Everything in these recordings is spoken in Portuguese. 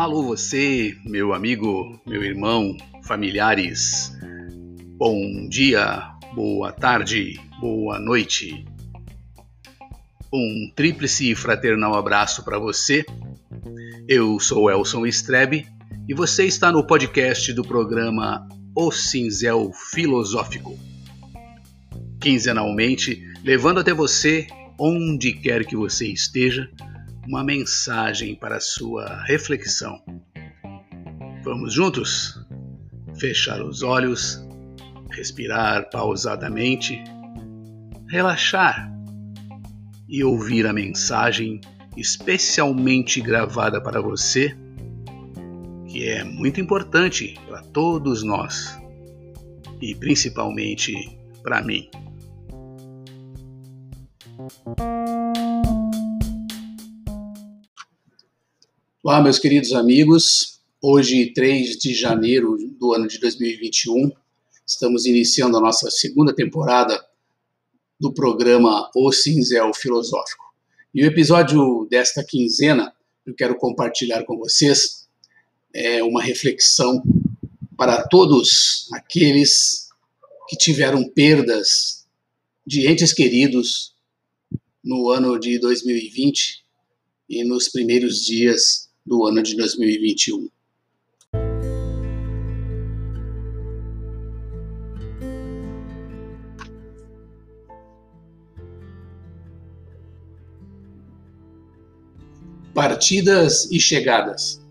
Alô você, meu amigo, meu irmão, familiares. Bom dia, boa tarde, boa noite. Um tríplice fraternal abraço para você. Eu sou Elson Strebe e você está no podcast do programa O Cinzel Filosófico. Quinzenalmente, levando até você, onde quer que você esteja, uma mensagem para sua reflexão. Vamos juntos? Fechar os olhos, respirar pausadamente, relaxar e ouvir a mensagem especialmente gravada para você, que é muito importante para todos nós e principalmente para mim. Olá, meus queridos amigos. Hoje, 3 de janeiro do ano de 2021, estamos iniciando a nossa segunda temporada do programa O Cinzel Filosófico. E o episódio desta quinzena eu quero compartilhar com vocês é uma reflexão para todos aqueles que tiveram perdas de entes queridos no ano de 2020 e nos primeiros dias do ano de 2021. Partidas e chegadas.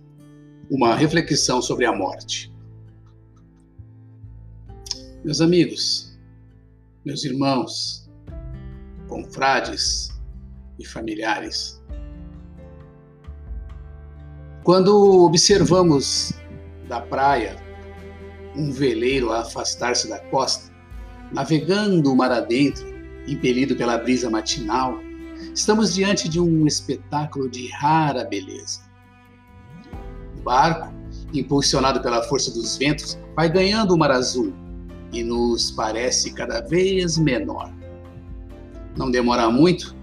Uma reflexão sobre a morte. Meus amigos, meus irmãos, confrades e familiares, quando observamos da praia um veleiro a afastar-se da costa, navegando o mar adentro, impelido pela brisa matinal, estamos diante de um espetáculo de rara beleza. O barco, impulsionado pela força dos ventos, vai ganhando o mar azul e nos parece cada vez menor. Não demora muito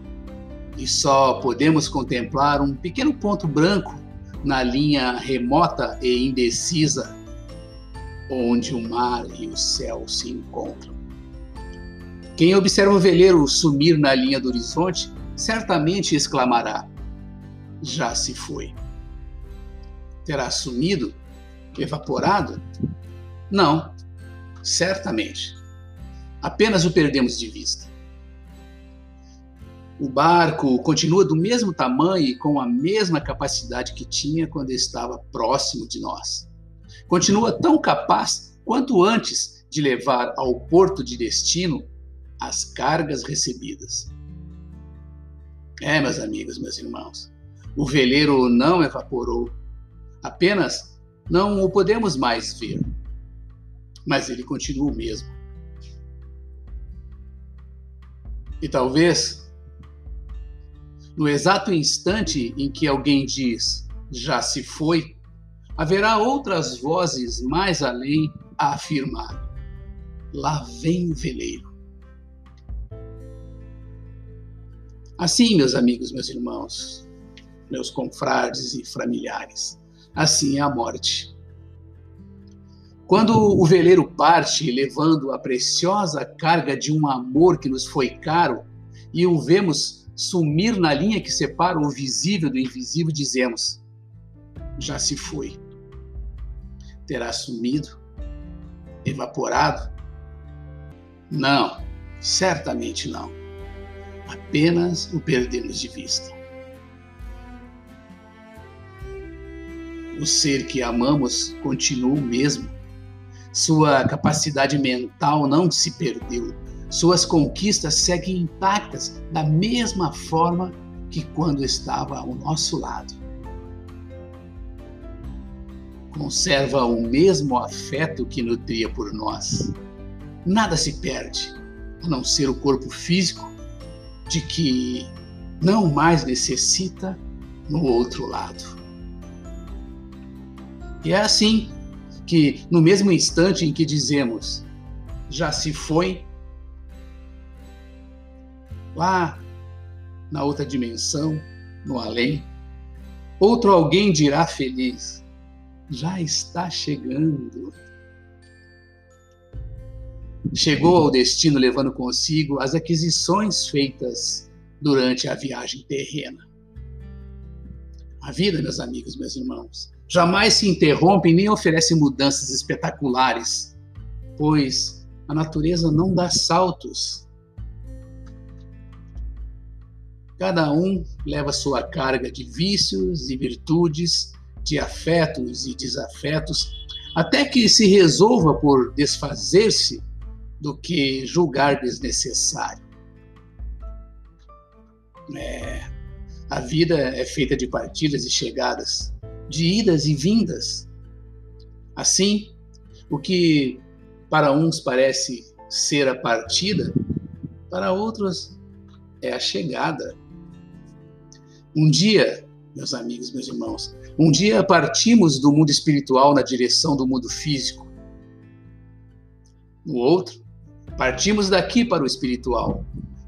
e só podemos contemplar um pequeno ponto branco na linha remota e indecisa onde o mar e o céu se encontram. Quem observa o veleiro sumir na linha do horizonte certamente exclamará: Já se foi. Terá sumido? Evaporado? Não, certamente. Apenas o perdemos de vista. O barco continua do mesmo tamanho e com a mesma capacidade que tinha quando estava próximo de nós. Continua tão capaz quanto antes de levar ao porto de destino as cargas recebidas. É, meus amigos, meus irmãos, o veleiro não evaporou, apenas não o podemos mais ver, mas ele continua o mesmo. E talvez no exato instante em que alguém diz já se foi, haverá outras vozes mais além a afirmar: lá vem o veleiro. Assim, meus amigos, meus irmãos, meus confrades e familiares, assim é a morte. Quando o veleiro parte levando a preciosa carga de um amor que nos foi caro e o vemos sumir na linha que separa o visível do invisível, dizemos: já se foi. Terá sumido? Evaporado? Não, certamente não. Apenas o perdemos de vista. O ser que amamos continua o mesmo. Sua capacidade mental não se perdeu, suas conquistas seguem intactas da mesma forma que quando estava ao nosso lado. Conserva o mesmo afeto que nutria por nós. Nada se perde, a não ser o corpo físico de que não mais necessita no outro lado. E é assim que, no mesmo instante em que dizemos, já se foi, lá na outra dimensão, no além, outro alguém dirá feliz: já está chegando. Chegou ao destino levando consigo as aquisições feitas durante a viagem terrena. A vida, meus amigos, meus irmãos, jamais se interrompe nem oferece mudanças espetaculares, pois a natureza não dá saltos. Cada um leva sua carga de vícios e virtudes, de afetos e desafetos, até que se resolva por desfazer-se do que julgar desnecessário. É, a vida é feita de partidas e chegadas, de idas e vindas. Assim, o que para uns parece ser a partida, para outros é a chegada. Um dia, meus amigos, meus irmãos, um dia partimos do mundo espiritual na direção do mundo físico. No outro, partimos daqui para o espiritual,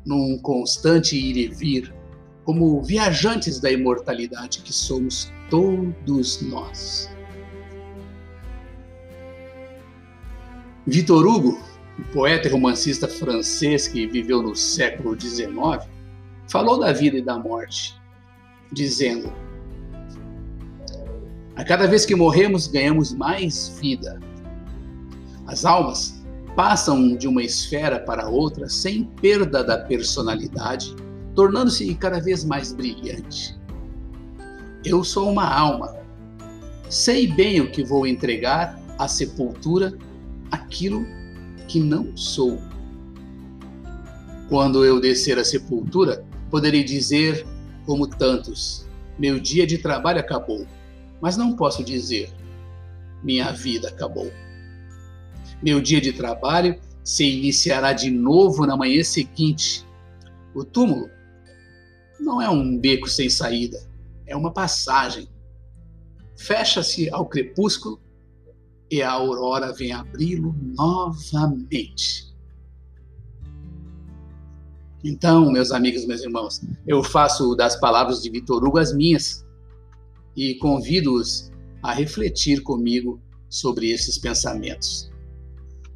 num constante ir e vir, como viajantes da imortalidade que somos todos nós. Victor Hugo, o poeta e romancista francês que viveu no século XIX, falou da vida e da morte, dizendo: A cada vez que morremos, ganhamos mais vida. As almas passam de uma esfera para outra sem perda da personalidade tornando-se cada vez mais brilhante. Eu sou uma alma. Sei bem o que vou entregar à sepultura, aquilo que não sou. Quando eu descer à sepultura, poderei dizer, como tantos, meu dia de trabalho acabou, mas não posso dizer, minha vida acabou. Meu dia de trabalho se iniciará de novo na manhã seguinte. O túmulo não é um beco sem saída, é uma passagem. Fecha-se ao crepúsculo e a aurora vem abri-lo novamente. Então, meus amigos, meus irmãos, eu faço das palavras de Vitor Hugo as minhas e convido-os a refletir comigo sobre esses pensamentos.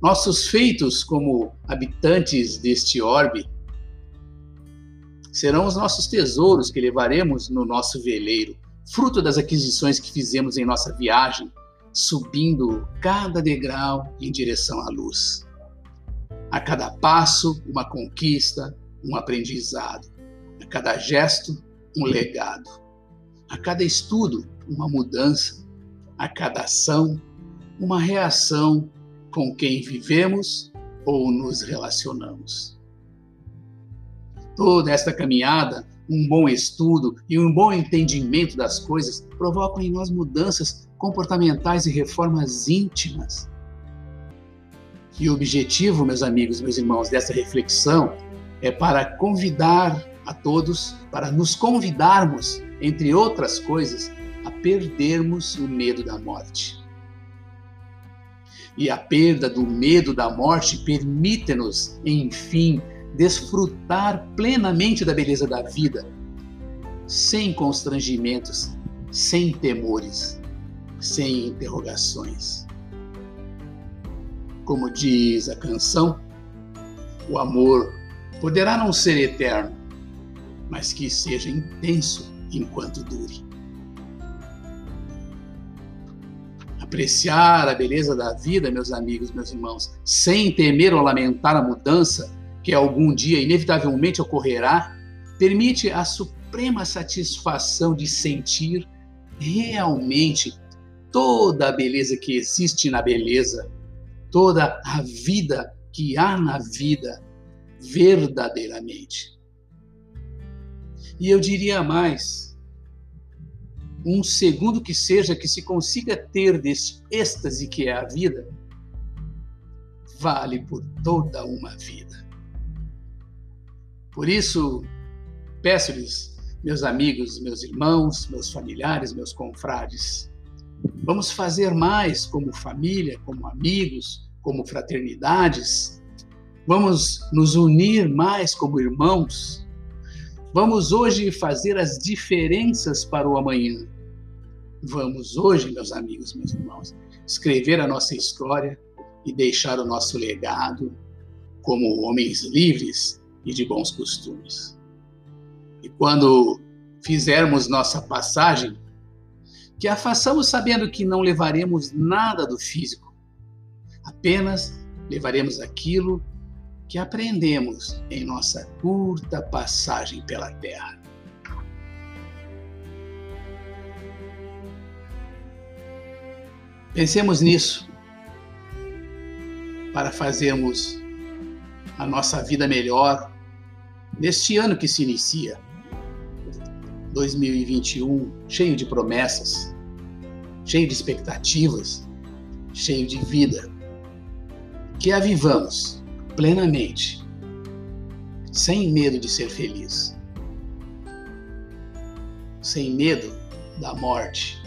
Nossos feitos como habitantes deste orbe serão os nossos tesouros que levaremos no nosso veleiro, fruto das aquisições que fizemos em nossa viagem, subindo cada degrau em direção à luz. A cada passo, uma conquista, um aprendizado. A cada gesto, um legado. A cada estudo, uma mudança. A cada ação, uma reação com quem vivemos ou nos relacionamos toda esta caminhada, um bom estudo e um bom entendimento das coisas provocam em nós mudanças comportamentais e reformas íntimas. E o objetivo, meus amigos, meus irmãos, dessa reflexão é para convidar a todos, para nos convidarmos, entre outras coisas, a perdermos o medo da morte. E a perda do medo da morte permite-nos, enfim, desfrutar plenamente da beleza da vida, sem constrangimentos, sem temores, sem interrogações. Como diz a canção, o amor poderá não ser eterno, mas que seja intenso enquanto dure. Apreciar a beleza da vida, meus amigos, meus irmãos, sem temer ou lamentar a mudança, que algum dia inevitavelmente ocorrerá, permite a suprema satisfação de sentir realmente toda a beleza que existe na beleza, toda a vida que há na vida verdadeiramente. E eu diria mais, um segundo que seja que se consiga ter desse êxtase que é a vida, vale por toda uma vida. Por isso, peço-lhes, meus amigos, meus irmãos, meus familiares, meus confrades, vamos fazer mais como família, como amigos, como fraternidades. Vamos nos unir mais como irmãos. Vamos hoje fazer as diferenças para o amanhã, vamos hoje, meus amigos, meus irmãos, escrever a nossa história e deixar o nosso legado como homens livres e de bons costumes. E quando fizermos nossa passagem, que a façamos sabendo que não levaremos nada do físico, apenas levaremos aquilo que aprendemos em nossa curta passagem pela Terra. Pensemos nisso para fazermos a nossa vida melhor neste ano que se inicia. 2021, cheio de promessas, cheio de expectativas, cheio de vida. Que a vivamos plenamente, sem medo de ser feliz, sem medo da morte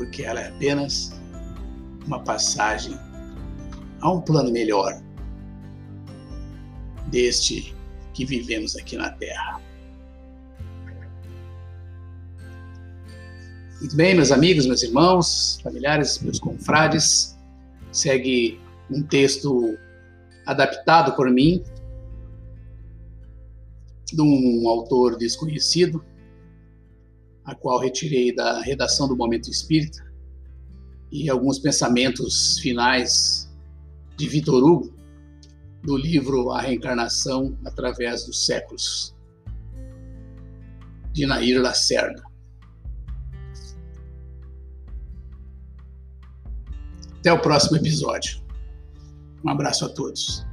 porque ela é apenas uma passagem a um plano melhor deste que vivemos aqui na Terra. Muito bem, meus amigos, meus irmãos, familiares, meus confrades, segue um texto adaptado por mim, de um autor desconhecido, a qual retirei da redação do Momento Espírita, e alguns pensamentos finais de Vitor Hugo, do livro A Reencarnação através dos séculos, de Nair Lacerda. Até o próximo episódio. Um abraço a todos.